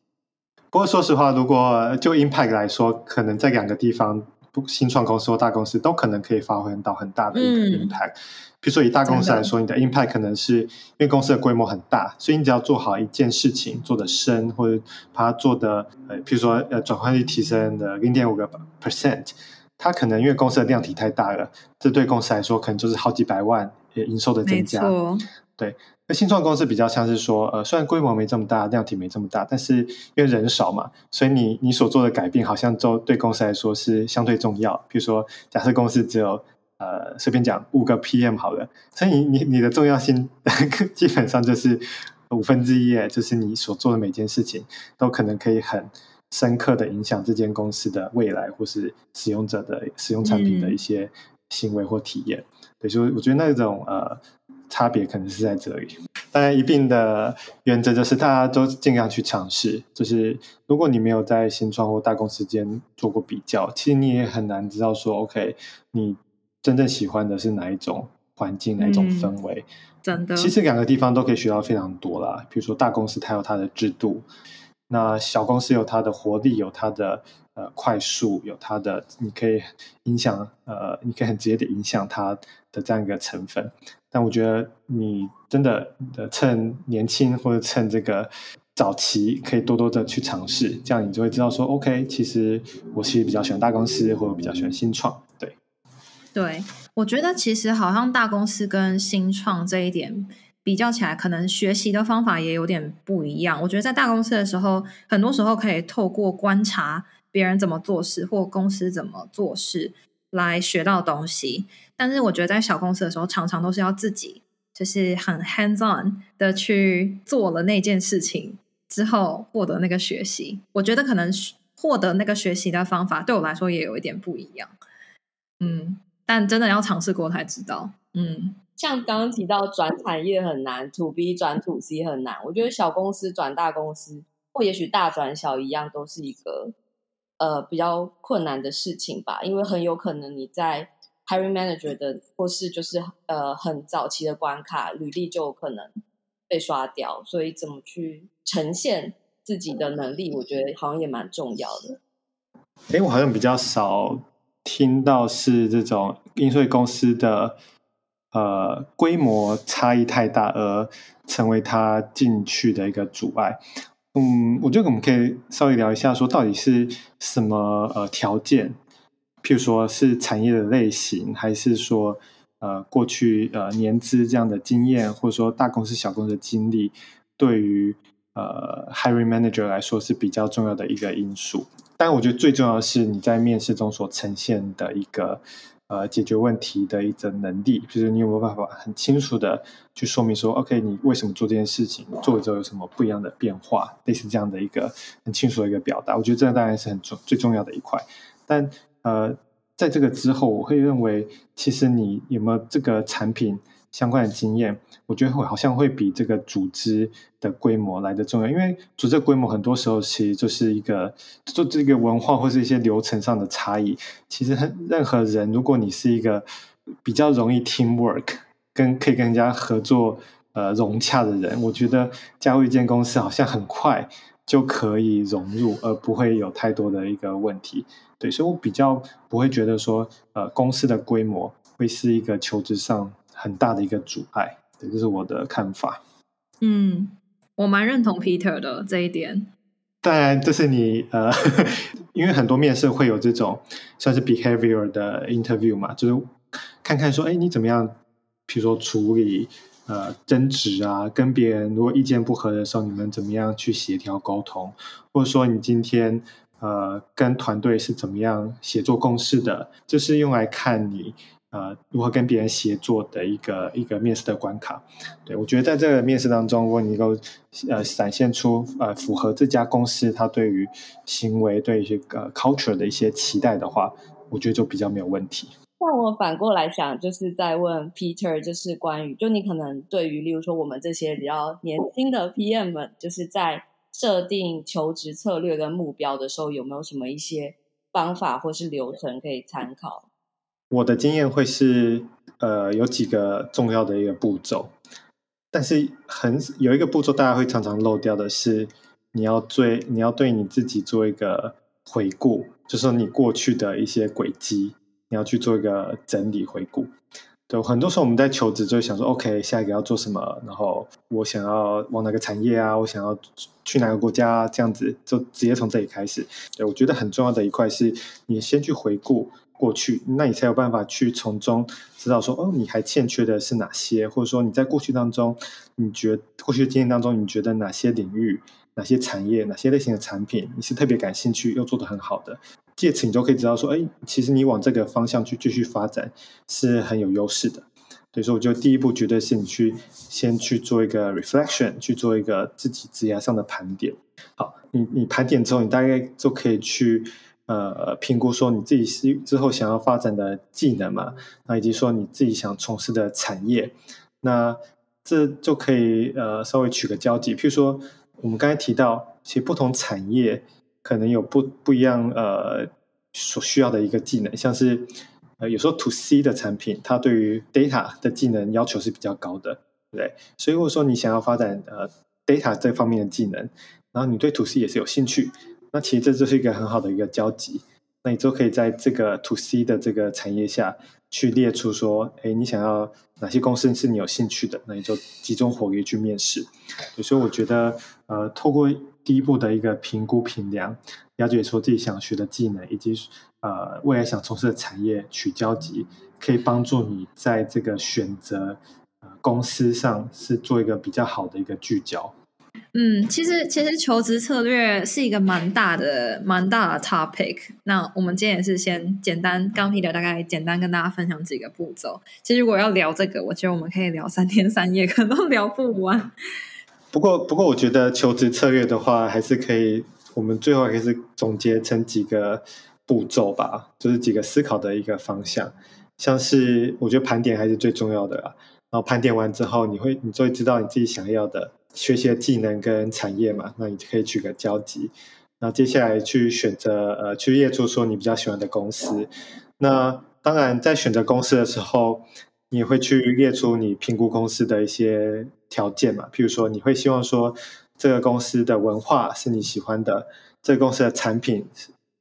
不过说实话，如果就 impact 来说，可能在两个地方。新创公司或大公司都可能可以发挥到很大的一个 impact。比如说以大公司来说，你的 impact 可能是因为公司的规模很大，所以你只要做好一件事情，做得深，或者把它做的呃，比如说呃转换率提升的零点五个 percent，它可能因为公司的量体太大了，这对公司来说可能就是好几百万营收的增加。对。那新创公司比较像是说，呃，虽然规模没这么大，量体没这么大，但是因为人少嘛，所以你你所做的改变好像就对公司来说是相对重要。比如说，假设公司只有呃随便讲五个 PM 好了，所以你你你的重要性 基本上就是五分之一，就是你所做的每件事情都可能可以很深刻的影响这间公司的未来，或是使用者的使用产品的一些行为或体验。嗯、对，所以我觉得那种呃。差别可能是在这里，当然一定的原则就是大家都尽量去尝试。就是如果你没有在新创或大公司间做过比较，其实你也很难知道说，OK，你真正喜欢的是哪一种环境，哪一种氛围。嗯，真的，其实两个地方都可以学到非常多啦。比如说大公司它有它的制度，那小公司有它的活力，有它的。呃，快速有它的，你可以影响，呃，你可以很直接的影响它的这样一个成分。但我觉得你真的趁年轻或者趁这个早期，可以多多的去尝试，这样你就会知道说，OK，其实我其实比较喜欢大公司，或者比较喜欢新创。对，对，我觉得其实好像大公司跟新创这一点比较起来，可能学习的方法也有点不一样。我觉得在大公司的时候，很多时候可以透过观察。别人怎么做事，或公司怎么做事，来学到东西。但是我觉得在小公司的时候，常常都是要自己，就是很 hands on 的去做了那件事情之后，获得那个学习。我觉得可能获得那个学习的方法，对我来说也有一点不一样。嗯，但真的要尝试过才知道。嗯，像刚刚提到转产业很难，to B 转 to C 很难。我觉得小公司转大公司，或也许大转小一样，都是一个。呃，比较困难的事情吧，因为很有可能你在 hiring manager 的或是就是呃很早期的关卡，履历就可能被刷掉，所以怎么去呈现自己的能力，我觉得好像也蛮重要的。诶，我好像比较少听到是这种因为公司的呃规模差异太大而成为他进去的一个阻碍。嗯，我觉得我们可以稍微聊一下，说到底是什么呃条件，譬如说是产业的类型，还是说呃过去呃年资这样的经验，或者说大公司小公司的经历，对于呃 hiring manager 来说是比较重要的一个因素。但我觉得最重要的是你在面试中所呈现的一个。呃，解决问题的一种能力，就是你有没有办法很清楚的去说明说，OK，你为什么做这件事情，做了之后有什么不一样的变化，类似这样的一个很清楚的一个表达，我觉得这当然是很重最重要的一块。但呃，在这个之后，我会认为，其实你有没有这个产品相关的经验，我觉得会好像会比这个组织的规模来得重要，因为组织规模很多时候其实就是一个做这个文化或是一些流程上的差异。其实任何人，如果你是一个比较容易 teamwork 跟可以跟人家合作呃融洽的人，我觉得加入一间公司好像很快就可以融入，而不会有太多的一个问题。对，所以我比较不会觉得说，呃，公司的规模会是一个求职上很大的一个阻碍。对，这是我的看法。嗯，我蛮认同 Peter 的这一点。当然，这是你呃，因为很多面试会有这种算是 behavior 的 interview 嘛，就是看看说，哎，你怎么样？比如说处理呃争执啊，跟别人如果意见不合的时候，你们怎么样去协调沟通？或者说你今天呃跟团队是怎么样协作共事的？这是用来看你。呃，如何跟别人协作的一个一个面试的关卡。对，我觉得在这个面试当中，如果你能够呃展现出呃符合这家公司它对于行为对一些呃 culture 的一些期待的话，我觉得就比较没有问题。那我反过来想，就是在问 Peter，就是关于就你可能对于例如说我们这些比较年轻的 PM 们，就是在设定求职策略跟目标的时候，有没有什么一些方法或是流程可以参考？我的经验会是，呃，有几个重要的一个步骤，但是很有一个步骤大家会常常漏掉的是，你要对你要对你自己做一个回顾，就是说你过去的一些轨迹，你要去做一个整理回顾。对，很多时候我们在求职就会想说，OK，下一个要做什么，然后我想要往哪个产业啊，我想要去哪个国家啊，这样子就直接从这里开始。对，我觉得很重要的一块是你先去回顾。过去，那你才有办法去从中知道说，哦，你还欠缺的是哪些，或者说你在过去当中，你觉过去的经验当中，你觉得哪些领域、哪些产业、哪些类型的产品，你是特别感兴趣又做得很好的，借此你就可以知道说，哎，其实你往这个方向去继续发展是很有优势的。所以说，我觉得第一步绝对是你去先去做一个 reflection，去做一个自己职业上的盘点。好，你你盘点之后，你大概就可以去。呃，评估说你自己是之后想要发展的技能嘛，那以及说你自己想从事的产业，那这就可以呃稍微取个交集。譬如说，我们刚才提到，其实不同产业可能有不不一样呃所需要的一个技能，像是呃有时候 to C 的产品，它对于 data 的技能要求是比较高的，对不对？所以如果说你想要发展呃 data 这方面的技能，然后你对 to C 也是有兴趣。那其实这就是一个很好的一个交集，那你就可以在这个 to C 的这个产业下去列出说，哎，你想要哪些公司是你有兴趣的，那你就集中火力去面试。所以我觉得，呃，透过第一步的一个评估评量，了解说自己想学的技能以及呃未来想从事的产业取交集，可以帮助你在这个选择公司上是做一个比较好的一个聚焦。嗯，其实其实求职策略是一个蛮大的蛮大的 topic。那我们今天也是先简单，刚 Peter 大概简单跟大家分享几个步骤。其实如果要聊这个，我觉得我们可以聊三天三夜，可能都聊不完。不过不过，我觉得求职策略的话，还是可以，我们最后还是总结成几个步骤吧，就是几个思考的一个方向。像是我觉得盘点还是最重要的啦。然后盘点完之后，你会你就会知道你自己想要的。学习的技能跟产业嘛，那你就可以取个交集。那接下来去选择呃，去列出说你比较喜欢的公司。那当然，在选择公司的时候，你会去列出你评估公司的一些条件嘛。譬如说，你会希望说这个公司的文化是你喜欢的，这个公司的产品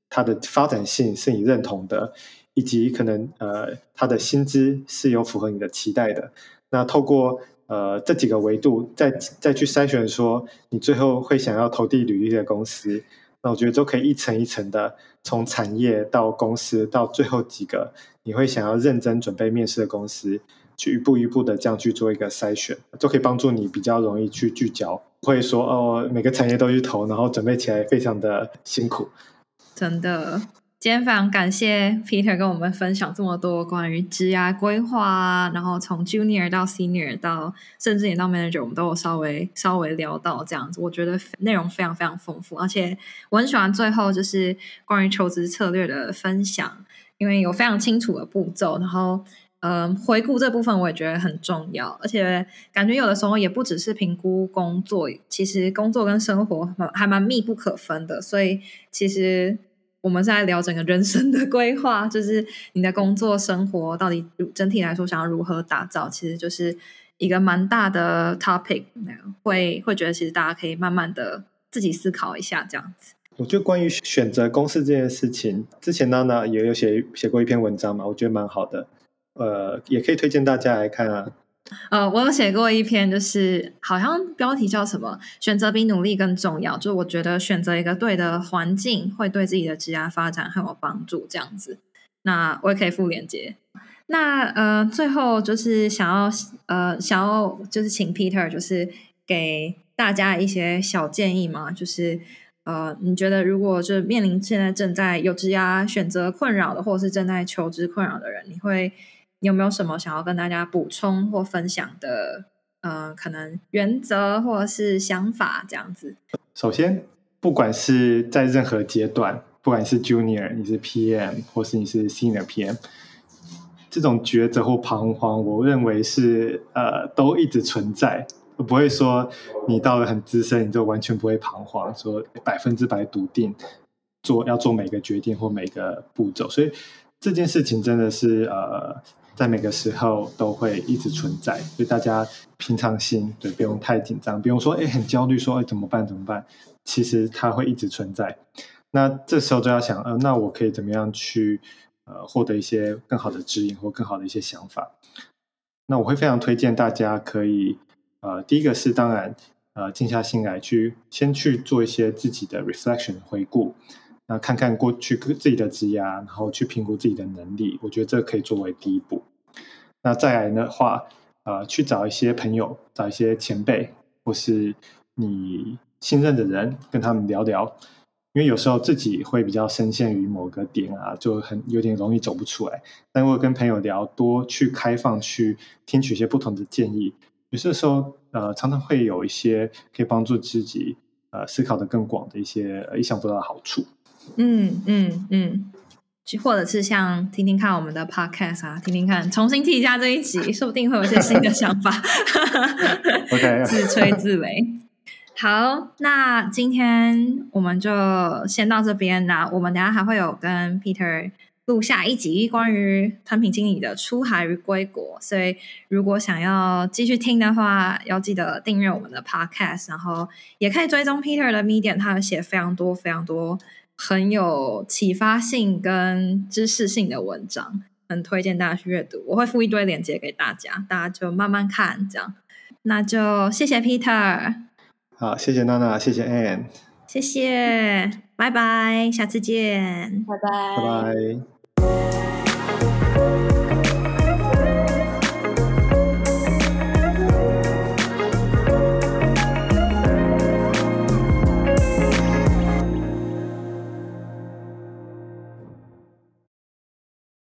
它的发展性是你认同的，以及可能呃它的薪资是有符合你的期待的。那透过呃，这几个维度再再去筛选，说你最后会想要投递履历的公司，那我觉得都可以一层一层的，从产业到公司到最后几个你会想要认真准备面试的公司，去一步一步的这样去做一个筛选，就可以帮助你比较容易去聚焦，不会说哦每个产业都去投，然后准备起来非常的辛苦。真的。今天非常感谢 Peter 跟我们分享这么多关于职涯规划啊，然后从 Junior 到 Senior 到甚至也到 Manager，我们都有稍微稍微聊到这样子，我觉得内容非常非常丰富，而且我很喜欢最后就是关于求职策略的分享，因为有非常清楚的步骤，然后嗯、回顾这部分我也觉得很重要，而且感觉有的时候也不只是评估工作，其实工作跟生活还蛮密不可分的，所以其实。我们是在聊整个人生的规划，就是你的工作生活到底整体来说想要如何打造，其实就是一个蛮大的 topic。会会觉得其实大家可以慢慢的自己思考一下这样子。我觉得关于选择公司这件事情，之前娜娜也有写写过一篇文章嘛，我觉得蛮好的，呃，也可以推荐大家来看啊。呃，我有写过一篇，就是好像标题叫什么“选择比努力更重要”，就我觉得选择一个对的环境，会对自己的职业发展很有帮助。这样子，那我也可以附链接。那呃，最后就是想要呃，想要就是请 Peter，就是给大家一些小建议嘛，就是呃，你觉得如果就是面临现在正在有职涯选择困扰的，或者是正在求职困扰的人，你会你有没有什么想要跟大家补充或分享的？呃，可能原则或者是想法这样子。首先，不管是在任何阶段，不管是 Junior，你是 PM，或是你是 Senior PM。这种抉择或彷徨，我认为是呃都一直存在，不会说你到了很资深，你就完全不会彷徨，说百分之百笃定做要做每个决定或每个步骤。所以这件事情真的是呃在每个时候都会一直存在，所以大家平常心，对，不用太紧张，不用说哎很焦虑，说哎怎么办怎么办？其实它会一直存在。那这时候就要想，呃，那我可以怎么样去？呃，获得一些更好的指引或更好的一些想法。那我会非常推荐大家可以，呃，第一个是当然，呃，静下心来去先去做一些自己的 reflection 回顾，那看看过去自己的职涯，然后去评估自己的能力。我觉得这可以作为第一步。那再来的话，呃，去找一些朋友，找一些前辈，或是你信任的人，跟他们聊聊。因为有时候自己会比较深陷于某个点啊，就很有点容易走不出来。但如果跟朋友聊，多去开放去听取一些不同的建议，有些时候呃，常常会有一些可以帮助自己呃思考的更广的一些意想不到的好处。嗯嗯嗯，或者是像听听看我们的 podcast 啊，听听看，重新听一下这一集，说不定会有一些新的想法。OK，自吹自擂。好，那今天我们就先到这边。啦我们等下还会有跟 Peter 录下一集关于产品经理的出海与归国，所以如果想要继续听的话，要记得订阅我们的 Podcast，然后也可以追踪 Peter 的 Medium，他有写非常多非常多很有启发性跟知识性的文章，很推荐大家去阅读。我会附一堆链接给大家，大家就慢慢看，这样。那就谢谢 Peter。好，谢谢娜娜，谢谢 Ann，谢谢，拜拜，下次见，拜拜，拜拜。